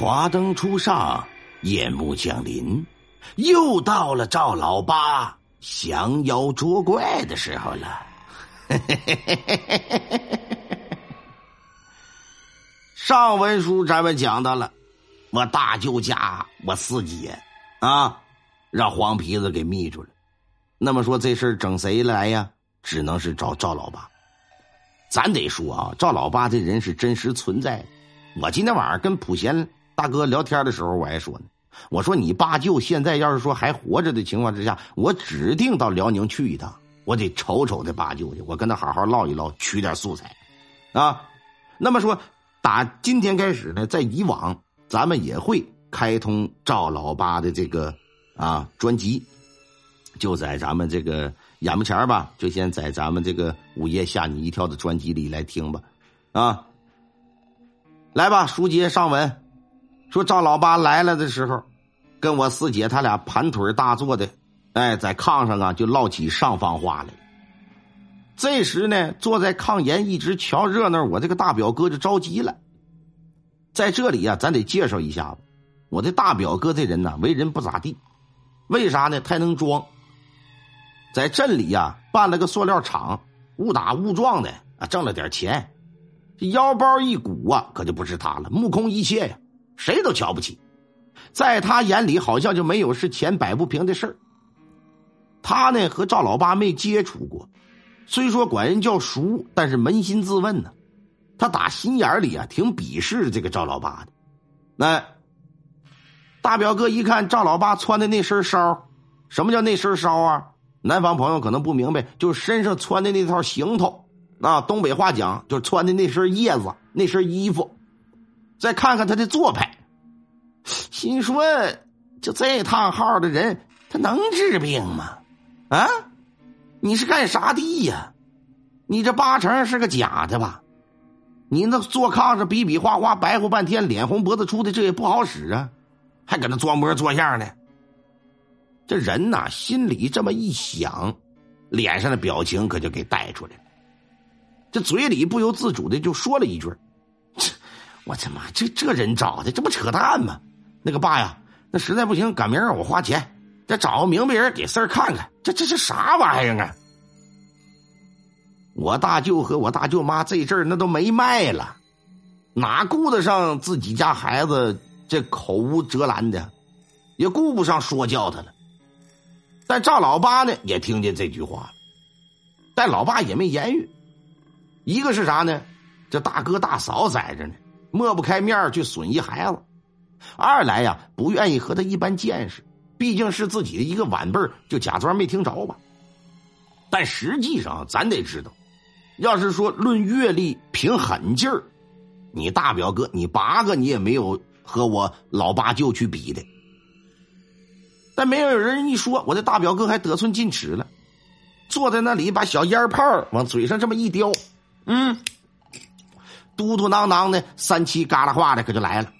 华灯初上，夜幕降临，又到了赵老八降妖捉怪的时候了。上文书咱们讲到了，我大舅家我四姐啊，让黄皮子给密住了。那么说这事儿整谁来呀？只能是找赵老八。咱得说啊，赵老八这人是真实存在。我今天晚上跟普贤。大哥聊天的时候，我还说呢，我说你八舅现在要是说还活着的情况之下，我指定到辽宁去一趟，我得瞅瞅他八舅去，我跟他好好唠一唠，取点素材，啊，那么说打今天开始呢，在以往咱们也会开通赵老八的这个啊专辑，就在咱们这个眼巴前吧，就先在咱们这个午夜吓你一跳的专辑里来听吧，啊，来吧，书接上文。说赵老八来了的时候，跟我四姐他俩盘腿大坐的，哎，在炕上啊就唠起上方话来。这时呢，坐在炕沿一直瞧热闹，我这个大表哥就着急了。在这里呀，咱得介绍一下子，我的大表哥这人呢，为人不咋地，为啥呢？太能装。在镇里呀，办了个塑料厂，误打误撞的啊，挣了点钱，腰包一鼓啊，可就不是他了，目空一切呀。谁都瞧不起，在他眼里好像就没有是钱摆不平的事儿。他呢和赵老八没接触过，虽说管人叫叔，但是扪心自问呢，他打心眼里啊挺鄙视这个赵老八的。那大表哥一看赵老八穿的那身烧，什么叫那身烧啊？南方朋友可能不明白，就是身上穿的那套行头啊。东北话讲，就穿的那身叶子，那身衣服。再看看他的做派，心说：就这趟号的人，他能治病吗？啊，你是干啥的呀？你这八成是个假的吧？你那坐炕上比比划划白活半天，脸红脖子粗的，这也不好使啊！还搁那装模作样呢。这人呐，心里这么一想，脸上的表情可就给带出来了，这嘴里不由自主的就说了一句。我他妈这这人找的，这不扯淡吗？那个爸呀，那实在不行，赶明儿我花钱再找个明白人给四儿看看。这这是啥玩意儿啊？我大舅和我大舅妈这阵儿那都没卖了，哪顾得上自己家孩子这口无遮拦的，也顾不上说教他了。但赵老八呢，也听见这句话了，但老八也没言语。一个是啥呢？这大哥大嫂在这呢。抹不开面去损一孩子，二来呀不愿意和他一般见识，毕竟是自己的一个晚辈就假装没听着吧。但实际上咱得知道，要是说论阅历、凭狠劲儿，你大表哥你八个你也没有和我老八舅去比的。但没有人一说，我的大表哥还得寸进尺了，坐在那里把小烟泡往嘴上这么一叼，嗯。嘟嘟囔囔的，三七嘎啦话的，可就来了。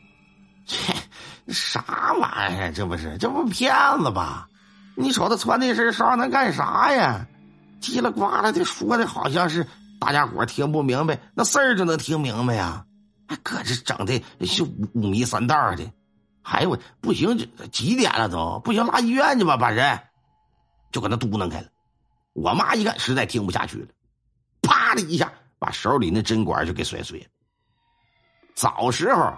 切，啥玩意儿？这不是，这不骗子吧？你瞅他穿那身纱能干啥呀？叽里呱啦的说的，好像是大家伙听不明白，那事儿就能听明白呀？还搁这整的是五迷三道的。哎呦不行，这几点了都不行，拉医院去吧，把人就搁那嘟囔开了。我妈一看，实在听不下去了，啪的一下。把手里那针管就给摔碎了。早时候，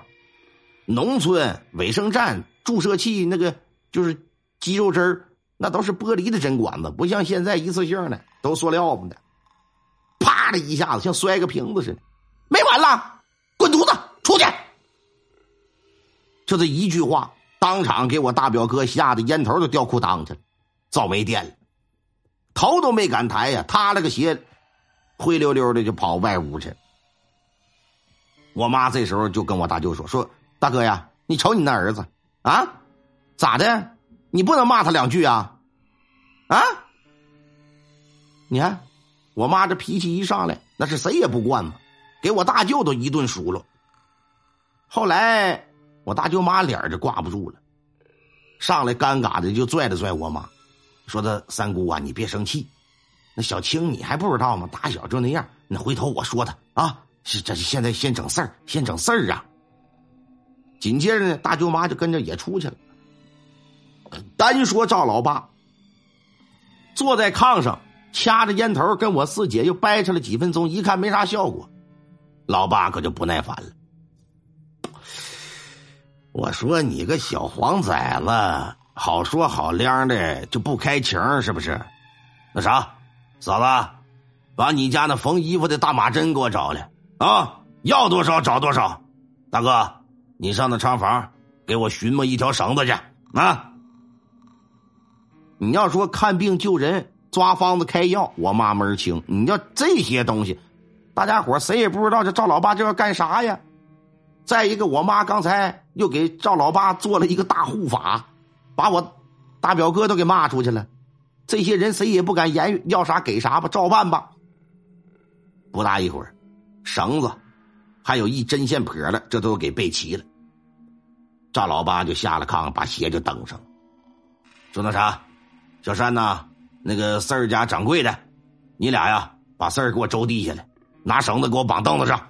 农村卫生站注射器那个就是肌肉针那都是玻璃的针管子，不像现在一次性的，都塑料子的。啪的一下子，像摔个瓶子似的。没完了，滚犊子，出去！就这一句话，当场给我大表哥吓得烟头都掉裤裆去了，早没电了，头都没敢抬呀，塌了个鞋。灰溜溜的就跑外屋去。我妈这时候就跟我大舅说：“说大哥呀，你瞅你那儿子啊，咋的？你不能骂他两句啊？啊？你看，我妈这脾气一上来，那是谁也不惯嘛，给我大舅都一顿数落。后来我大舅妈脸就挂不住了，上来尴尬的就拽了拽我妈，说：‘他三姑啊，你别生气。’那小青，你还不知道吗？打小就那样。那回头我说他啊，是这现在先整事儿，先整事儿啊。紧接着呢，大舅妈就跟着也出去了。单说赵老八坐在炕上，掐着烟头，跟我四姐又掰扯了几分钟，一看没啥效果，老八可就不耐烦了。我说你个小黄崽子，好说好亮的就不开情是不是？那啥，嫂子，把你家那缝衣服的大马针给我找来啊！要多少找多少。大哥，你上那厂房给我寻摸一条绳子去啊！你要说看病救人、抓方子开药，我妈门清。你要这些东西，大家伙谁也不知道这赵老八这要干啥呀？再一个，我妈刚才又给赵老八做了一个大护法，把我大表哥都给骂出去了。这些人谁也不敢言语，要啥给啥吧，照办吧。不大一会儿，绳子还有一针线婆了，这都给备齐了。赵老八就下了炕，把鞋就蹬上，说：“那啥，小山呐，那个四儿家掌柜的，你俩呀，把四儿给我周地下来，拿绳子给我绑凳子上。”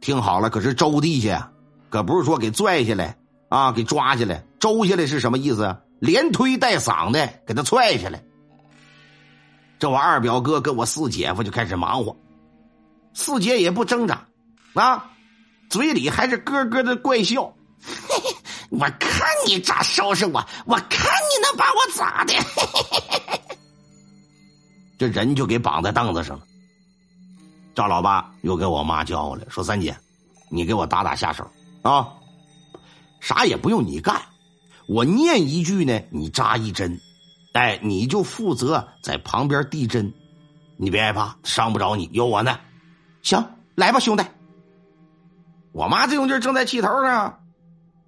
听好了，可是周地下，可不是说给拽下来啊，给抓下来，周下来是什么意思？连推带搡的给他踹下来。这我二表哥跟我四姐夫就开始忙活，四姐也不挣扎，啊，嘴里还是咯咯的怪笑。嘿嘿，我看你咋收拾我，我看你能把我咋的？这人就给绑在凳子上了。赵老八又给我妈叫过来，说：“三姐，你给我打打下手啊，啥也不用你干，我念一句呢，你扎一针，哎，你就负责在旁边递针，你别害怕，伤不着你，有我呢。行，来吧，兄弟。”我妈这种劲正在气头上，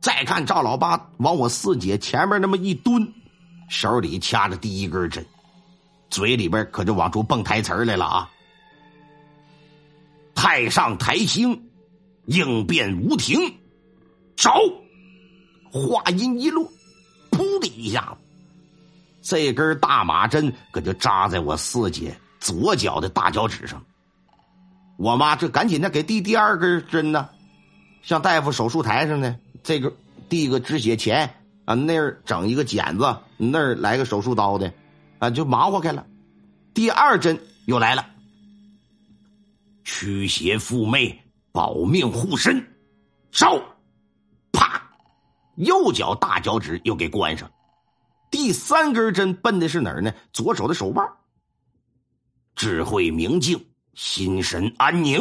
再看赵老八往我四姐前面那么一蹲，手里掐着第一根针，嘴里边可就往出蹦台词来了啊。太上台星，应变无停，找。话音一落，噗的一下子，这根大马针可就扎在我四姐左脚的大脚趾上。我妈这赶紧的给递第二根针呢，像大夫手术台上的这个递个止血钳啊，那儿整一个剪子，那儿来个手术刀的，啊，就忙活开了。第二针又来了。驱邪附魅，保命护身，烧！啪！右脚大脚趾又给关上。第三根针奔的是哪儿呢？左手的手腕。智慧明净，心神安宁。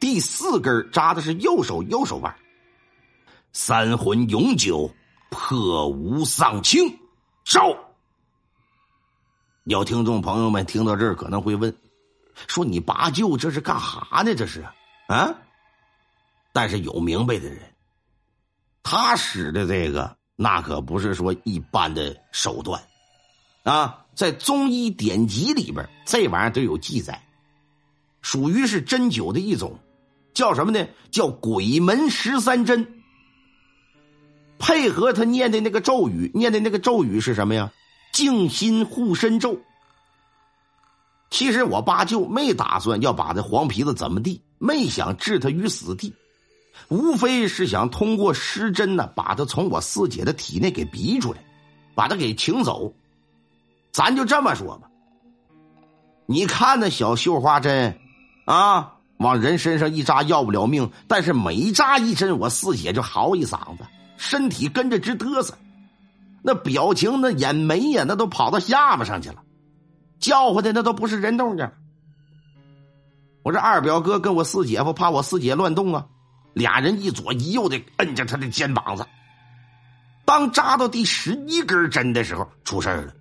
第四根扎的是右手右手腕。三魂永久，破无丧清，烧！有听众朋友们听到这儿可能会问。说你八舅这是干哈呢？这是啊，但是有明白的人，他使的这个那可不是说一般的手段啊，在中医典籍里边，这玩意儿都有记载，属于是针灸的一种，叫什么呢？叫鬼门十三针。配合他念的那个咒语，念的那个咒语是什么呀？静心护身咒。其实我八舅没打算要把这黄皮子怎么地，没想置他于死地，无非是想通过施针呢，把他从我四姐的体内给逼出来，把他给请走。咱就这么说吧，你看那小绣花针，啊，往人身上一扎要不了命，但是每扎一针，我四姐就嚎一嗓子，身体跟着直嘚瑟，那表情那眼眉呀，那都跑到下巴上去了。叫唤的那都不是人动静。我这二表哥跟我四姐夫怕我四姐乱动啊，俩人一左一右的摁着他的肩膀子。当扎到第十一根针的时候，出事了。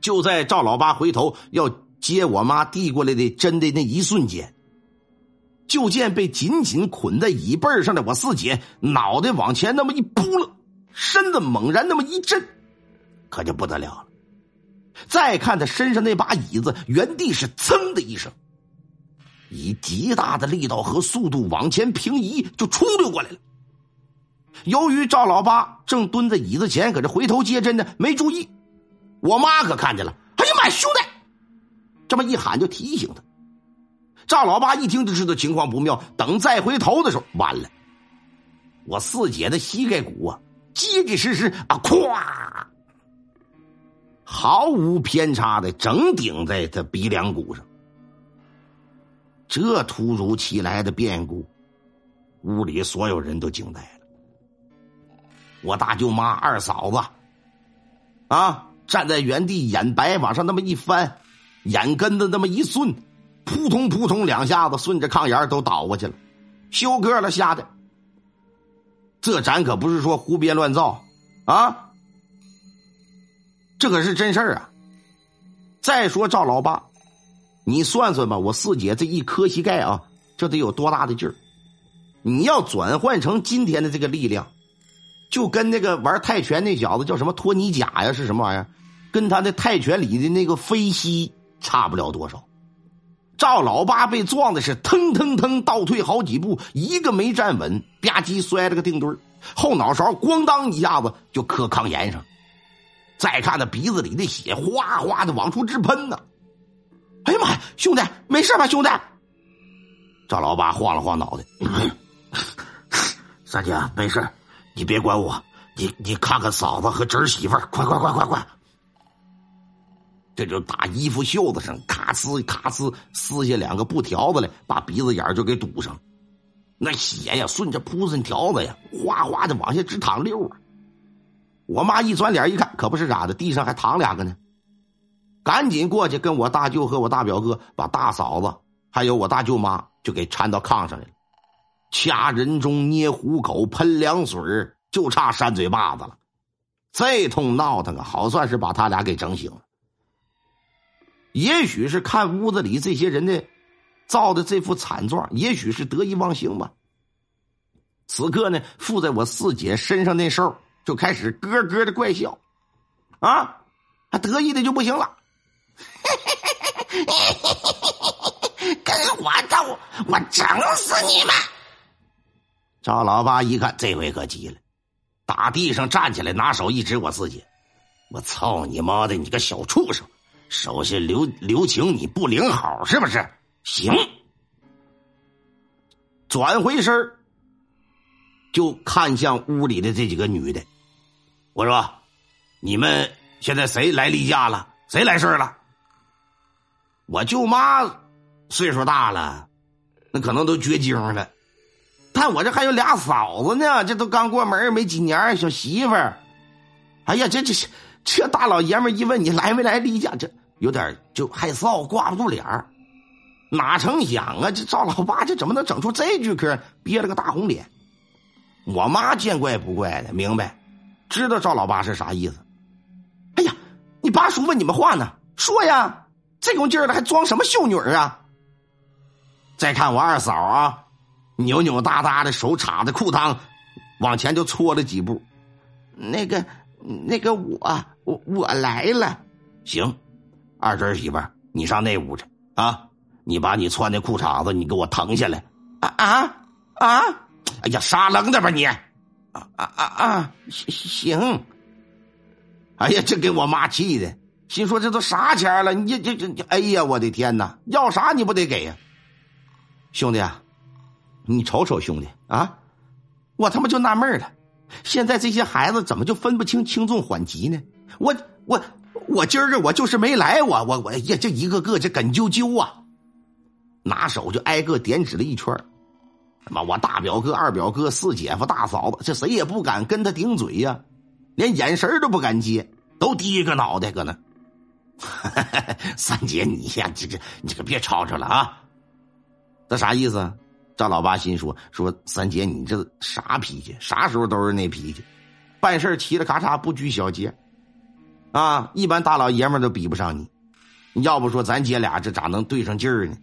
就在赵老八回头要接我妈递过来的针的那一瞬间，就见被紧紧捆在椅背上的我四姐脑袋往前那么一扑了，身子猛然那么一震，可就不得了了。再看他身上那把椅子，原地是“噌”的一声，以极大的力道和速度往前平移，就冲溜过来了。由于赵老八正蹲在椅子前，搁这回头接针呢，没注意。我妈可看见了，哎呀妈，兄弟！这么一喊就提醒他。赵老八一听就知道情况不妙，等再回头的时候，完了。我四姐的膝盖骨啊，结结实实啊，咵，毫无偏差的整顶在他鼻梁骨上。这突如其来的变故，屋里所有人都惊呆了。我大舅妈、二嫂子，啊，站在原地，眼白往上那么一翻，眼根子那么一顺，扑通扑通两下子，顺着炕沿都倒过去了，休克了，吓的。这咱可不是说胡编乱造啊，这可是真事儿啊。再说赵老八。你算算吧，我四姐这一磕膝盖啊，这得有多大的劲儿？你要转换成今天的这个力量，就跟那个玩泰拳那小子叫什么托尼贾呀，是什么玩意儿？跟他的泰拳里的那个飞膝差不了多少。赵老八被撞的是腾腾腾倒退好几步，一个没站稳，吧唧摔了个腚墩后脑勺咣当一下子就磕炕沿上。再看那鼻子里的血哗哗的往出直喷呢。哎呀妈呀，兄弟，没事吧，兄弟？赵老八晃了晃脑袋，三姐没事，你别管我，你你看看嫂子和侄媳妇，快快快快快！这就打衣服袖子上，咔呲咔呲撕下两个布条子来，把鼻子眼就给堵上，那血呀顺着铺子条子呀，哗哗的往下直淌溜啊！我妈一转脸一看，可不是咋的，地上还躺两个呢。赶紧过去跟我大舅和我大表哥把大嫂子还有我大舅妈就给搀到炕上来了，掐人中捏虎口喷凉水就差扇嘴巴子了。这通闹腾啊，好算是把他俩给整醒了。也许是看屋子里这些人的造的这副惨状，也许是得意忘形吧。此刻呢，附在我四姐身上那兽就开始咯咯的怪笑，啊，还得意的就不行了。跟我斗，我整死你们！赵老八一看，这回可急了，打地上站起来，拿手一指我自己：“我操你妈的，你个小畜生！手下留留情，你不领好是不是？行。”转回身就看向屋里的这几个女的，我说：“你们现在谁来例假了？谁来事了？”我舅妈岁数大了，那可能都绝经了。但我这还有俩嫂子呢，这都刚过门没几年，小媳妇儿。哎呀，这这这大老爷们一问你来没来例假，这有点就害臊，挂不住脸儿。哪成想啊，这赵老八这怎么能整出这句嗑，憋了个大红脸？我妈见怪不怪的，明白，知道赵老八是啥意思。哎呀，你八叔问你们话呢，说呀。这股劲儿了，还装什么秀女啊？再看我二嫂啊，扭扭哒哒的手插着裤裆，往前就搓了几步。那个，那个，我我我来了。行，二侄媳妇，你上那屋去啊！你把你穿的裤衩子，你给我腾下来。啊啊啊！哎呀，傻愣的吧你！啊啊啊啊！行。哎呀，这给我妈气的。心说这都啥钱了？你这这这，哎呀，我的天哪！要啥你不得给呀，兄弟啊！你瞅瞅兄弟啊！我他妈就纳闷了，现在这些孩子怎么就分不清轻重缓急呢？我我我今儿个我就是没来，我我我呀，这一个个这梗啾啾啊！拿手就挨个点指了一圈妈，我大表哥、二表哥、四姐夫、大嫂子，这谁也不敢跟他顶嘴呀，连眼神都不敢接，都低个脑袋搁那。三姐，你呀，这这，你可别吵吵了啊！这啥意思？赵老八心说说三姐，你这啥脾气？啥时候都是那脾气，办事儿嘁哩咔嚓，不拘小节啊！一般大老爷们都比不上你。要不说咱姐俩这咋能对上劲儿呢？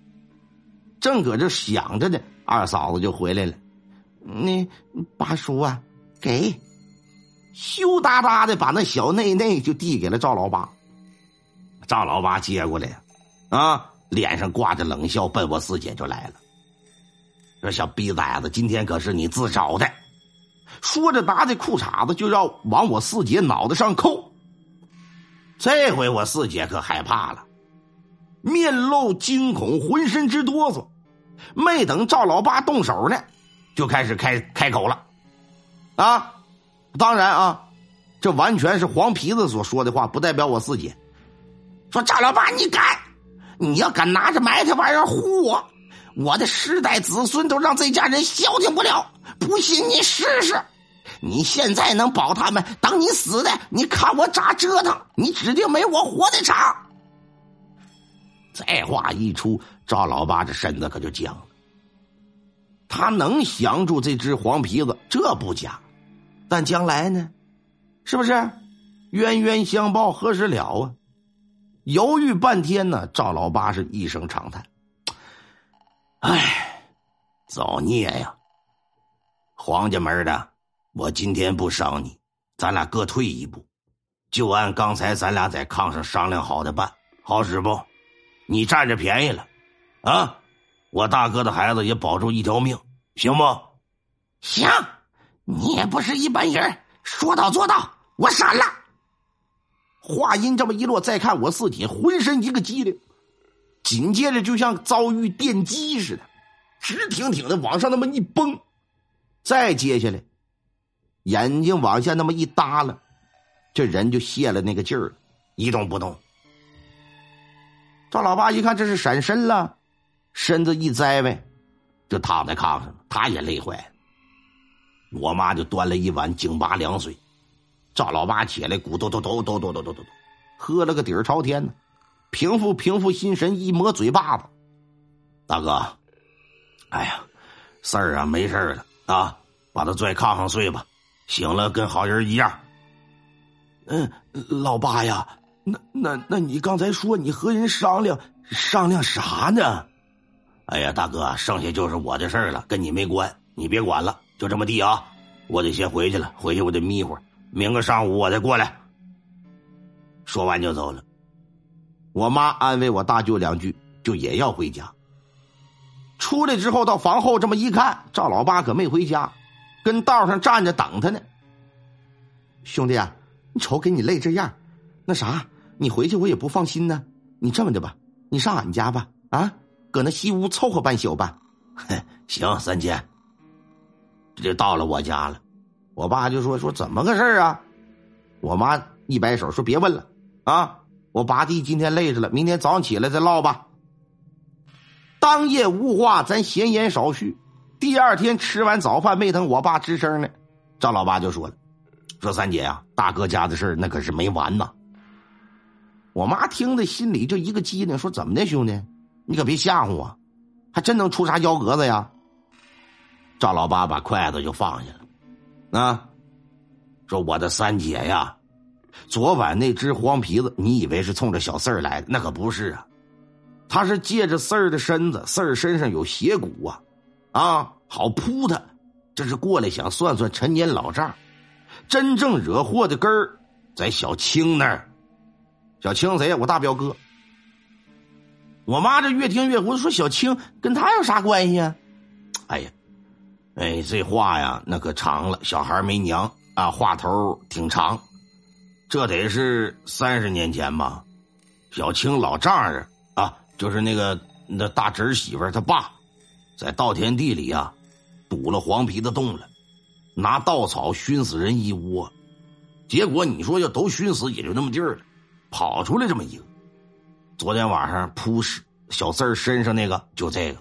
正搁这想着呢，二嫂子就回来了。那八叔啊，给，羞答答的把那小内内就递给了赵老八。赵老八接过来，啊，脸上挂着冷笑，奔我四姐就来了。说：“小逼崽子，今天可是你自找的。”说着，拿着裤衩子就要往我四姐脑袋上扣。这回我四姐可害怕了，面露惊恐，浑身直哆嗦。没等赵老八动手呢，就开始开开口了：“啊，当然啊，这完全是黄皮子所说的话，不代表我四姐。说赵老八，你敢？你要敢拿着埋汰玩意儿唬我，我的十代子孙都让这家人消停不了。不信你试试，你现在能保他们，等你死的，你看我咋折腾？你指定没我活的长。这话一出，赵老八这身子可就僵了。他能降住这只黄皮子，这不假，但将来呢？是不是？冤冤相报何时了啊？犹豫半天呢，赵老八是一声长叹：“唉，造孽呀！黄家门的，我今天不伤你，咱俩各退一步，就按刚才咱俩在炕上商量好的办，好使不？你占着便宜了，啊！我大哥的孩子也保住一条命，行不？行，你也不是一般人，说到做到，我闪了。”话音这么一落，再看我四姐浑身一个激灵，紧接着就像遭遇电击似的，直挺挺的往上那么一蹦，再接下来，眼睛往下那么一耷拉，这人就泄了那个劲儿，一动不动。赵老八一看这是闪身了，身子一栽呗，就躺在炕上，他也累坏了。我妈就端了一碗井拔凉水。赵老八起来，鼓咚咚咚咚咚咚咚咚，喝了个底儿朝天呢，平复平复心神，一抹嘴巴子，大哥，哎呀，事儿啊没事儿了啊，把他拽炕上睡吧，醒了跟好人一样。嗯，老八呀，那那那你刚才说你和人商量商量啥呢？哎呀，大哥，剩下就是我的事儿了，跟你没关，你别管了，就这么地啊，我得先回去了，回去我得眯会儿。明个上午我再过来。说完就走了。我妈安慰我大舅两句，就也要回家。出来之后到房后这么一看，赵老八可没回家，跟道上站着等他呢。兄弟啊，你瞅给你累这样，那啥，你回去我也不放心呢。你这么的吧，你上俺家吧，啊，搁那西屋凑合半宿吧。行，三姐。这就到了我家了。我爸就说：“说怎么个事啊？”我妈一摆手说：“别问了啊！我八弟今天累着了，明天早上起来再唠吧。”当夜无话，咱闲言少叙。第二天吃完早饭，没等我爸吱声呢，赵老八就说了：“说三姐呀，大哥家的事那可是没完呐。”我妈听的心里就一个机灵，说：“怎么的，兄弟？你可别吓唬我，还真能出啥幺蛾子呀？”赵老八把筷子就放下了。啊，说我的三姐呀，昨晚那只黄皮子，你以为是冲着小四儿来的？那可不是啊，他是借着四儿的身子，四儿身上有邪骨啊，啊，好扑他，这是过来想算算陈年老账。真正惹祸的根儿在小青那儿。小青谁呀？我大表哥。我妈这越听越糊涂，说小青跟他有啥关系啊？哎呀！哎，这话呀，那可长了。小孩没娘啊，话头挺长。这得是三十年前吧？小青老丈人啊，就是那个那大侄媳妇他爸，在稻田地里啊，堵了黄皮子洞了，拿稻草熏死人一窝。结果你说要都熏死，也就那么地儿了，跑出来这么一个。昨天晚上扑尸小四儿身上那个，就这个。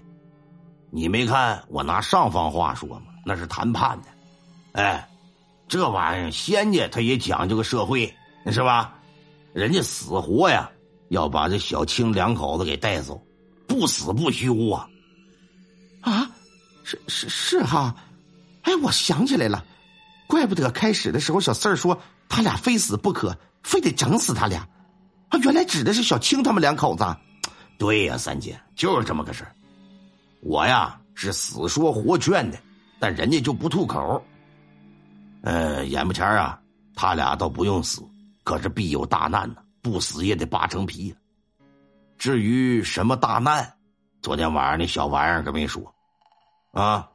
你没看我拿上方话说吗？那是谈判的，哎，这玩意儿仙家他也讲究个社会，是吧？人家死活呀要把这小青两口子给带走，不死不休啊！啊，是是是哈，哎，我想起来了，怪不得开始的时候小四儿说他俩非死不可，非得整死他俩，啊，原来指的是小青他们两口子。对呀，三姐就是这么个事儿。我呀是死说活劝的，但人家就不吐口。呃，眼巴前啊，他俩倒不用死，可是必有大难呢，不死也得扒成皮。至于什么大难，昨天晚上那小玩意儿可没说。啊，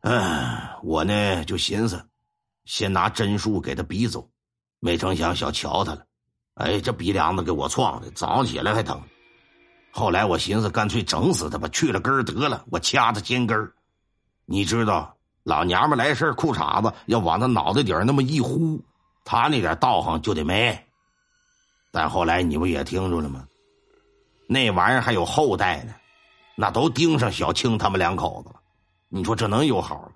哎，我呢就寻思，先拿针数给他逼走，没成想小瞧他了，哎，这鼻梁子给我撞的，早上起来还疼。后来我寻思，干脆整死他吧，去了根儿得了，我掐他肩根儿。你知道老娘们来事裤衩子要往他脑袋顶那么一呼，他那点道行就得没。但后来你不也听着了吗？那玩意儿还有后代呢，那都盯上小青他们两口子了。你说这能有好吗？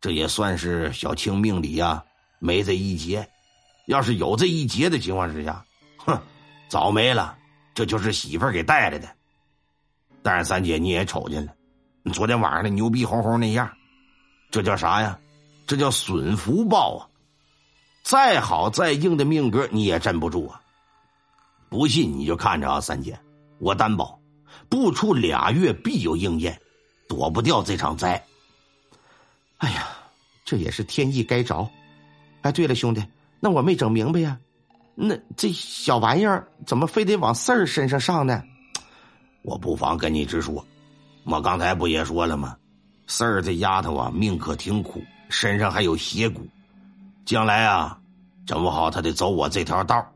这也算是小青命里呀没这一劫。要是有这一劫的情况之下，哼，早没了。这就是媳妇儿给带来的。但是三姐你也瞅见了，你昨天晚上那牛逼哄哄那样，这叫啥呀？这叫损福报啊！再好再硬的命格你也镇不住啊！不信你就看着啊，三姐，我担保，不出俩月必有应验，躲不掉这场灾。哎呀，这也是天意该着。哎，对了，兄弟，那我没整明白呀，那这小玩意儿怎么非得往四儿身上上呢？我不妨跟你直说，我刚才不也说了吗？四儿这丫头啊，命可挺苦，身上还有邪骨，将来啊，整不好她得走我这条道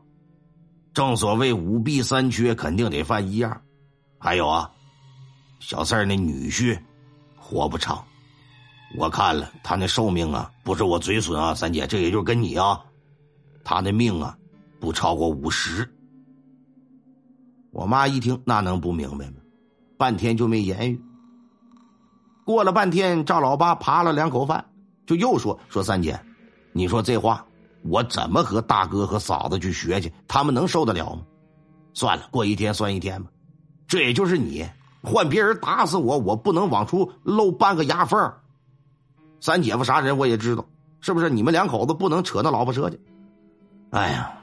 正所谓五弊三缺，肯定得犯一样。还有啊，小四儿那女婿活不长，我看了他那寿命啊，不是我嘴损啊，三姐，这也就跟你啊，他那命啊，不超过五十。我妈一听，那能不明白吗？半天就没言语。过了半天，赵老八扒了两口饭，就又说：“说三姐，你说这话，我怎么和大哥和嫂子去学去？他们能受得了吗？算了，过一天算一天吧。这也就是你换别人打死我，我不能往出露半个牙缝。三姐夫啥人我也知道，是不是？你们两口子不能扯那老婆扯去。哎呀，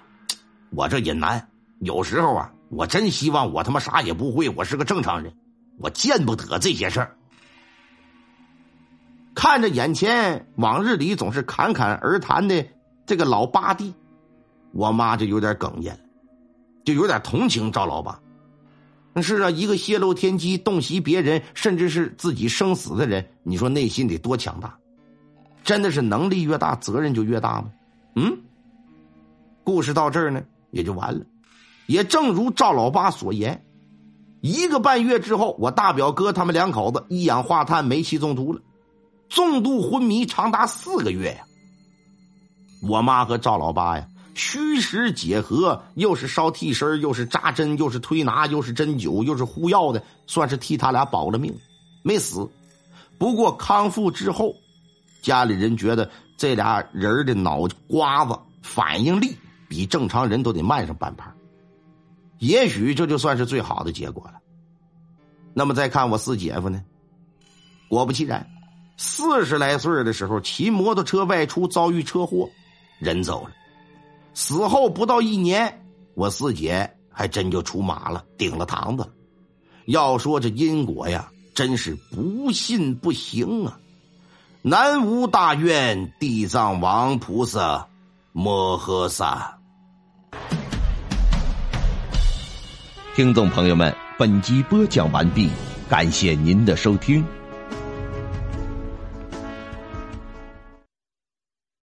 我这也难，有时候啊。”我真希望我他妈啥也不会，我是个正常人，我见不得这些事儿。看着眼前往日里总是侃侃而谈的这个老八弟，我妈就有点哽咽，就有点同情赵老八。是啊，一个泄露天机、洞悉别人甚至是自己生死的人，你说内心得多强大？真的是能力越大，责任就越大吗？嗯，故事到这儿呢，也就完了。也正如赵老八所言，一个半月之后，我大表哥他们两口子一氧化碳煤气中毒了，重度昏迷长达四个月呀。我妈和赵老八呀，虚实结合，又是烧替身，又是扎针，又是推拿，又是针灸，又是敷药的，算是替他俩保了命，没死。不过康复之后，家里人觉得这俩人的脑瓜子反应力比正常人都得慢上半拍。也许这就算是最好的结果了。那么再看我四姐夫呢？果不其然，四十来岁的时候骑摩托车外出遭遇车祸，人走了。死后不到一年，我四姐还真就出马了，顶了堂子。要说这因果呀，真是不信不行啊！南无大愿地藏王菩萨摩诃萨。听众朋友们，本集播讲完毕，感谢您的收听。